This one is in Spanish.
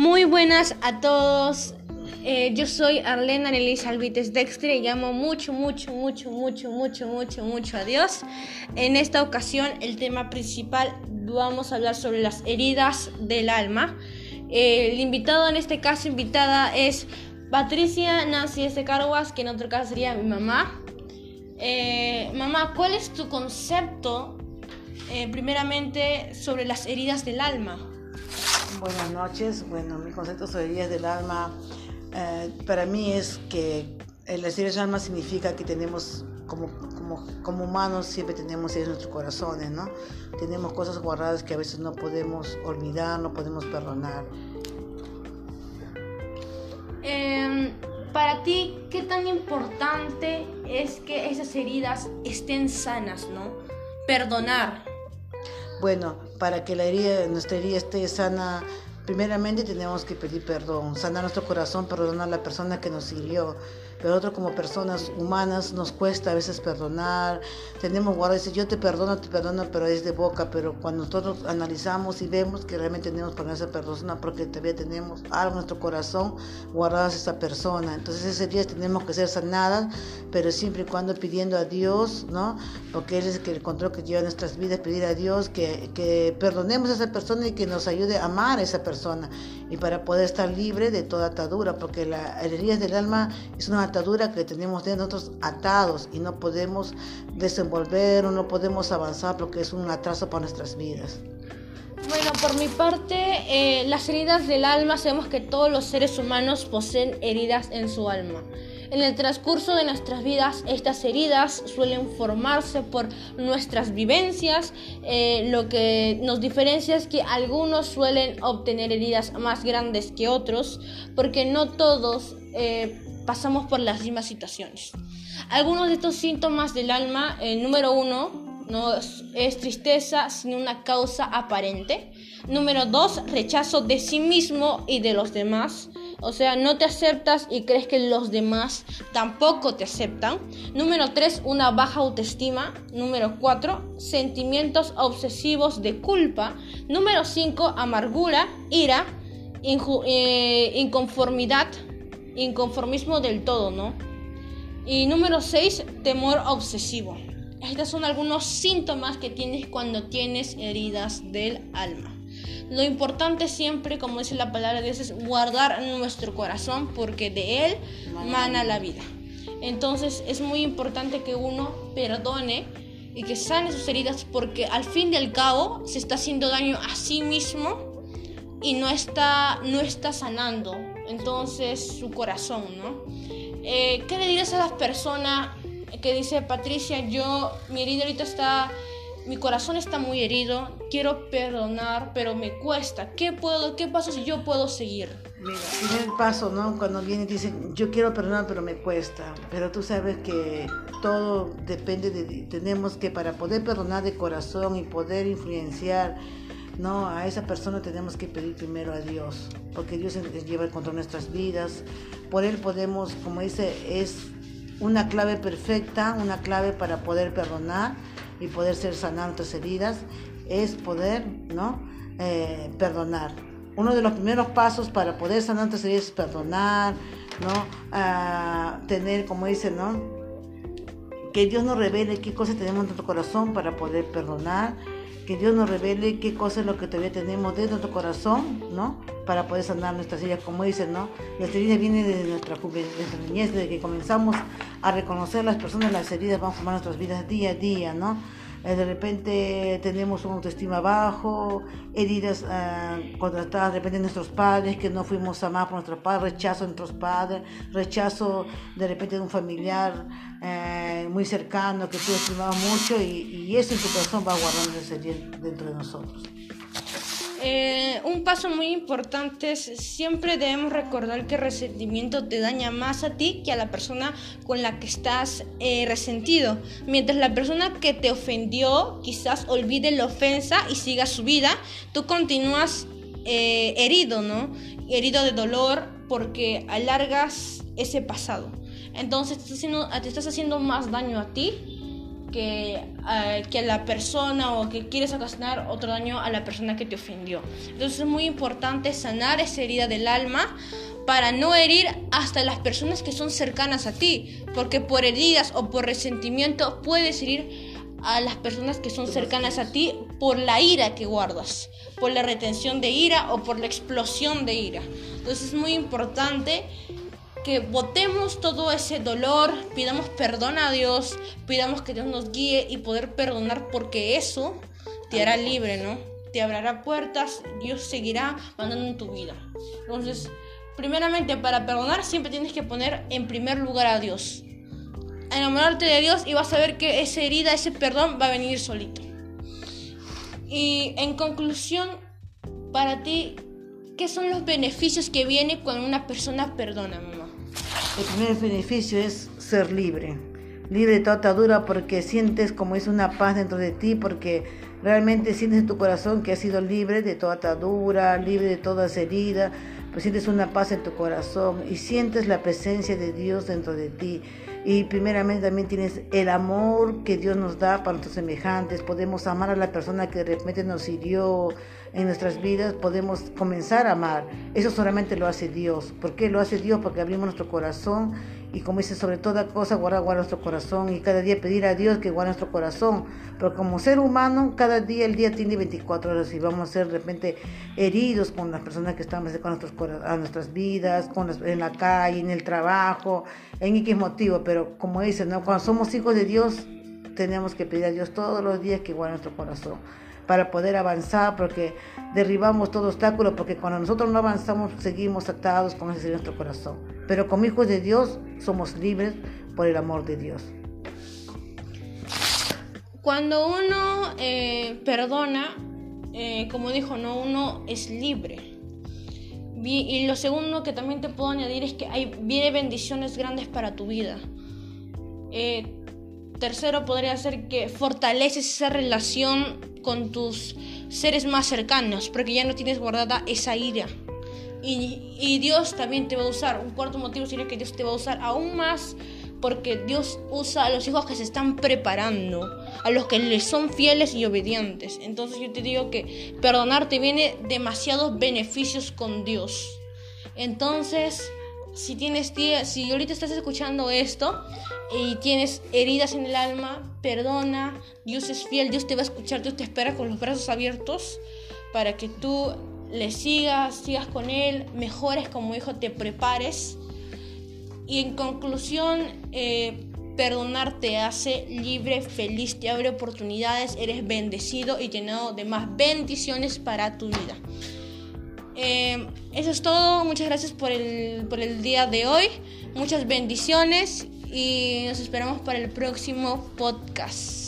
Muy buenas a todos. Eh, yo soy Arlena Annelise Alvites Dexter y llamo mucho, mucho, mucho, mucho, mucho, mucho, mucho a Dios. En esta ocasión, el tema principal, vamos a hablar sobre las heridas del alma. Eh, el invitado en este caso, invitada, es Patricia Nancy S. Carguas, que en otro caso sería mi mamá. Eh, mamá, ¿cuál es tu concepto, primeramente, sobre las heridas del alma? Buenas noches. Bueno, mi concepto sobre heridas del alma eh, para mí es que las heridas del alma significa que tenemos como, como, como humanos siempre tenemos en nuestros corazones, ¿no? Tenemos cosas guardadas que a veces no podemos olvidar, no podemos perdonar. Em, para ti, ¿qué tan importante es que esas heridas estén sanas, ¿no? Perdonar. Bueno, para que la herida, nuestra herida esté sana, primeramente tenemos que pedir perdón, sanar nuestro corazón, perdonar a la persona que nos hirió, pero nosotros como personas humanas nos cuesta a veces perdonar, tenemos guardado, dice yo te perdono, te perdono, pero es de boca, pero cuando nosotros analizamos y vemos que realmente tenemos por esa persona, porque todavía tenemos algo en nuestro corazón guardadas esa persona, entonces ese día tenemos que ser sanadas, pero siempre y cuando pidiendo a Dios, ¿no? Porque Él es el control que lleva nuestras vidas, pedir a Dios que, que perdonemos a esa persona y que nos ayude a amar a esa persona y para poder estar libre de toda atadura, porque la herida del alma es una atadura que tenemos de nosotros atados y no podemos desenvolver o no podemos avanzar porque es un atraso para nuestras vidas. Bueno, por mi parte, eh, las heridas del alma, sabemos que todos los seres humanos poseen heridas en su alma. En el transcurso de nuestras vidas, estas heridas suelen formarse por nuestras vivencias. Eh, lo que nos diferencia es que algunos suelen obtener heridas más grandes que otros, porque no todos eh, pasamos por las mismas situaciones. Algunos de estos síntomas del alma, número uno, no es tristeza sin una causa aparente. Número dos, rechazo de sí mismo y de los demás. O sea, no te aceptas y crees que los demás tampoco te aceptan. Número 3, una baja autoestima. Número 4, sentimientos obsesivos de culpa. Número 5, amargura, ira, eh, inconformidad, inconformismo del todo, ¿no? Y número 6, temor obsesivo. Estos son algunos síntomas que tienes cuando tienes heridas del alma. Lo importante siempre, como dice la palabra de Dios, es guardar nuestro corazón porque de él mana la vida. Entonces es muy importante que uno perdone y que sane sus heridas porque al fin y al cabo se está haciendo daño a sí mismo y no está, no está sanando entonces su corazón, ¿no? Eh, ¿Qué le dirías a las personas que dice Patricia, yo, mi herida ahorita está mi corazón está muy herido, quiero perdonar, pero me cuesta. ¿Qué puedo, qué paso si yo puedo seguir? Mira, primer paso, ¿no? Cuando viene y dice, yo quiero perdonar, pero me cuesta. Pero tú sabes que todo depende de, tenemos que para poder perdonar de corazón y poder influenciar, ¿no? A esa persona tenemos que pedir primero a Dios, porque Dios lleva el control de nuestras vidas. Por Él podemos, como dice, es una clave perfecta, una clave para poder perdonar y poder ser sanar nuestras heridas es poder, ¿no? Eh, perdonar. Uno de los primeros pasos para poder sanar nuestras heridas es perdonar, ¿no? Ah, tener, como dice, ¿no? Que Dios nos revele qué cosas tenemos en nuestro corazón para poder perdonar que Dios nos revele qué cosa es lo que todavía tenemos dentro de nuestro corazón, ¿no? Para poder sanar nuestras heridas, como dicen, ¿no? Nuestra herida viene desde nuestra, nuestra niñez, desde que comenzamos a reconocer las personas, las heridas van a formar nuestras vidas día a día, ¿no? Eh, de repente tenemos una autoestima bajo, heridas uh, contratadas de repente de nuestros padres, que no fuimos amados por nuestros padres, rechazo de nuestros padres, rechazo de repente de un familiar eh, muy cercano que tú estimabas mucho y, eso en tu corazón va guardando dentro de nosotros. Eh, un paso muy importante es siempre debemos recordar que el resentimiento te daña más a ti que a la persona con la que estás eh, resentido. Mientras la persona que te ofendió quizás olvide la ofensa y siga su vida, tú continúas eh, herido, ¿no? Herido de dolor porque alargas ese pasado. Entonces te estás, haciendo, te estás haciendo más daño a ti que, eh, que la persona o que quieres ocasionar otro daño a la persona que te ofendió. Entonces es muy importante sanar esa herida del alma para no herir hasta las personas que son cercanas a ti, porque por heridas o por resentimiento puedes herir a las personas que son cercanas a ti por la ira que guardas, por la retención de ira o por la explosión de ira. Entonces es muy importante que votemos todo ese dolor, pidamos perdón a Dios, pidamos que Dios nos guíe y poder perdonar porque eso te hará libre, ¿no? Te abrirá puertas, Dios seguirá mandando en tu vida. Entonces, primeramente para perdonar siempre tienes que poner en primer lugar a Dios. Enamorarte de Dios y vas a ver que esa herida, ese perdón va a venir solito. Y en conclusión, para ti, ¿qué son los beneficios que viene cuando una persona perdona, mamá? El primer beneficio es ser libre, libre de toda atadura porque sientes como es una paz dentro de ti, porque realmente sientes en tu corazón que has sido libre de toda atadura, libre de todas heridas, pues sientes una paz en tu corazón y sientes la presencia de Dios dentro de ti. Y primeramente también tienes el amor que Dios nos da para nuestros semejantes. Podemos amar a la persona que de repente nos hirió en nuestras vidas. Podemos comenzar a amar. Eso solamente lo hace Dios. ¿Por qué lo hace Dios? Porque abrimos nuestro corazón y como dice, sobre toda cosa, guarda, guarda nuestro corazón y cada día pedir a Dios que guarde nuestro corazón. Pero como ser humano, cada día, el día tiene 24 horas y vamos a ser de repente heridos con las personas que están con nuestros, a nuestras vidas, con en la calle, en el trabajo, en X motivo. Pero como dice, ¿no? cuando somos hijos de Dios, tenemos que pedir a Dios todos los días que guarde nuestro corazón para poder avanzar, porque derribamos todo obstáculo, porque cuando nosotros no avanzamos seguimos atados con ese nuestro corazón. Pero como hijos de Dios somos libres por el amor de Dios. Cuando uno eh, perdona, eh, como dijo, no, uno es libre. Y lo segundo que también te puedo añadir es que hay viene bendiciones grandes para tu vida. Eh, tercero podría ser que fortaleces esa relación con tus seres más cercanos, porque ya no tienes guardada esa ira. Y, Dios también te va a usar. Un cuarto motivo sería que Dios te va a usar aún más porque Dios usa a los hijos que se están preparando, a los que le son fieles y obedientes. Entonces yo te digo que perdonarte viene demasiados beneficios con Dios. Entonces, si tienes si ahorita estás escuchando esto y tienes heridas en el alma, perdona, Dios es fiel, Dios te va a escuchar, Dios te espera con los brazos abiertos para que tú le sigas, sigas con Él, mejores como hijo, te prepares. Y en conclusión, eh, perdonar te hace libre, feliz, te abre oportunidades, eres bendecido y llenado de más bendiciones para tu vida. Eh, eso es todo, muchas gracias por el, por el día de hoy, muchas bendiciones y nos esperamos para el próximo podcast.